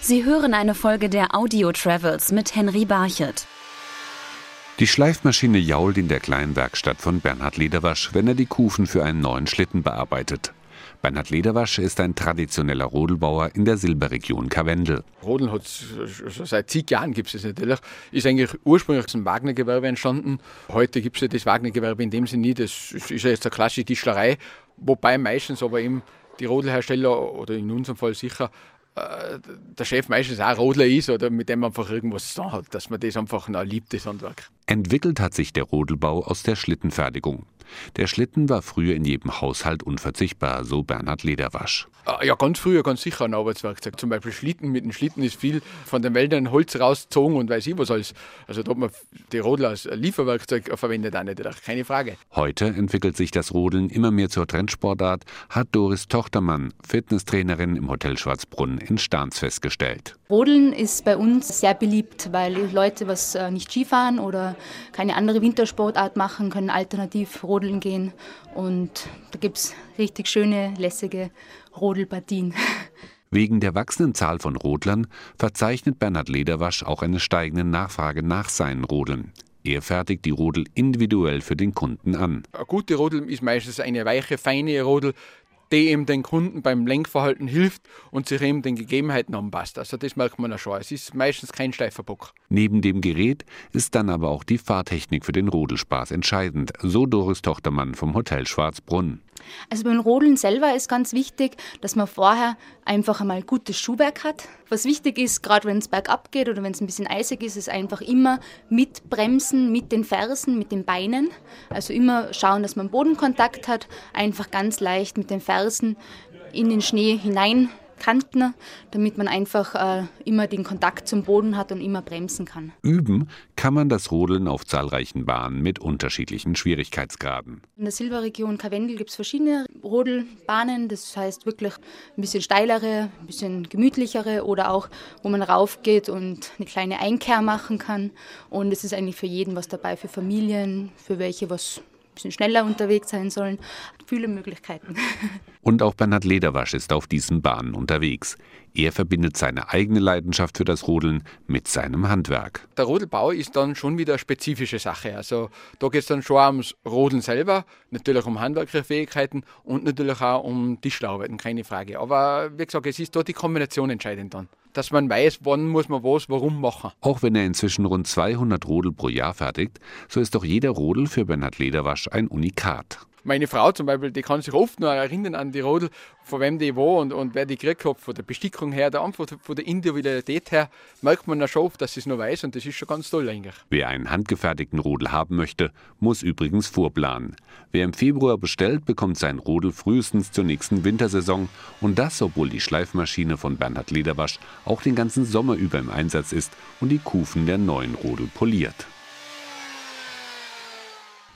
Sie hören eine Folge der Audio Travels mit Henry Barchet. Die Schleifmaschine jault in der kleinen Werkstatt von Bernhard Lederwasch, wenn er die Kufen für einen neuen Schlitten bearbeitet. Bernhard Lederwasch ist ein traditioneller Rodelbauer in der Silberregion Karwendel. Rodeln hat schon seit zig Jahren gibt es natürlich. Ist eigentlich ursprünglich aus dem Wagnergewerbe entstanden. Heute gibt es ja das Wagnergewerbe in dem Sinne nie. Das ist ja jetzt eine klassische Tischlerei, wobei meistens aber eben die Rodelhersteller oder in unserem Fall sicher äh, der Chef meistens auch Rodler ist oder mit dem einfach irgendwas zu hat, dass man das einfach noch liebt, das Handwerk. Entwickelt hat sich der Rodelbau aus der Schlittenfertigung. Der Schlitten war früher in jedem Haushalt unverzichtbar, so Bernhard Lederwasch. Ah, ja, ganz früher ganz sicher ein Arbeitswerkzeug. Zum Beispiel Schlitten. Mit dem Schlitten ist viel von den Wäldern Holz rausgezogen und weiß ich was alles. Also da hat man die Rodler als Lieferwerkzeug verwendet, auch nicht, keine Frage. Heute entwickelt sich das Rodeln immer mehr zur Trendsportart, hat Doris Tochtermann, Fitnesstrainerin im Hotel Schwarzbrunn in Stahns festgestellt. Rodeln ist bei uns sehr beliebt, weil Leute, was äh, nicht Skifahren oder keine andere Wintersportart machen, können alternativ rodeln gehen. Und da gibt es richtig schöne, lässige Rodelpartien. Wegen der wachsenden Zahl von Rodlern verzeichnet Bernhard Lederwasch auch eine steigende Nachfrage nach seinen Rodeln. Er fertigt die Rodel individuell für den Kunden an. Eine gute Rodel ist meistens eine weiche, feine Rodel, die eben den Kunden beim Lenkverhalten hilft und sich eben den Gegebenheiten anpasst. Also das merkt man ja schon. Es ist meistens kein steifer Bock. Neben dem Gerät ist dann aber auch die Fahrtechnik für den Rodelspaß entscheidend, so Doris Tochtermann vom Hotel Schwarzbrunn. Also beim Rodeln selber ist ganz wichtig, dass man vorher einfach einmal gutes Schuhwerk hat. Was wichtig ist, gerade wenn es bergab geht oder wenn es ein bisschen eisig ist, ist einfach immer mit Bremsen, mit den Fersen, mit den Beinen. Also immer schauen, dass man Bodenkontakt hat, einfach ganz leicht mit den Fersen in den Schnee hinein Kanten, damit man einfach äh, immer den Kontakt zum Boden hat und immer bremsen kann. Üben kann man das Rodeln auf zahlreichen Bahnen mit unterschiedlichen Schwierigkeitsgraden. In der Silberregion Karwendel gibt es verschiedene Rodelbahnen, das heißt wirklich ein bisschen steilere, ein bisschen gemütlichere oder auch, wo man raufgeht und eine kleine Einkehr machen kann. Und es ist eigentlich für jeden was dabei, für Familien, für welche was bisschen schneller unterwegs sein sollen. Viele Möglichkeiten. Und auch Bernhard Lederwasch ist auf diesen Bahnen unterwegs. Er verbindet seine eigene Leidenschaft für das Rodeln mit seinem Handwerk. Der Rodelbau ist dann schon wieder eine spezifische Sache. Also da geht es dann schon ums Rodeln selber, natürlich um handwerkliche Fähigkeiten und natürlich auch um Tischlerarbeiten, keine Frage. Aber wie gesagt, es ist dort die Kombination entscheidend dann dass man weiß, wann muss man was, warum machen. Auch wenn er inzwischen rund 200 Rodel pro Jahr fertigt, so ist doch jeder Rodel für Bernhard Lederwasch ein Unikat. Meine Frau zum Beispiel, die kann sich oft noch erinnern an die Rodel, von wem die war und, und wer die gekriegt hat, von der Bestickung her, der Antwort von der Individualität her, merkt man ja schon oft, dass sie es noch weiß und das ist schon ganz toll eigentlich. Wer einen handgefertigten Rodel haben möchte, muss übrigens vorplanen. Wer im Februar bestellt, bekommt sein Rodel frühestens zur nächsten Wintersaison und das, obwohl die Schleifmaschine von Bernhard Lederwasch auch den ganzen Sommer über im Einsatz ist und die Kufen der neuen Rodel poliert.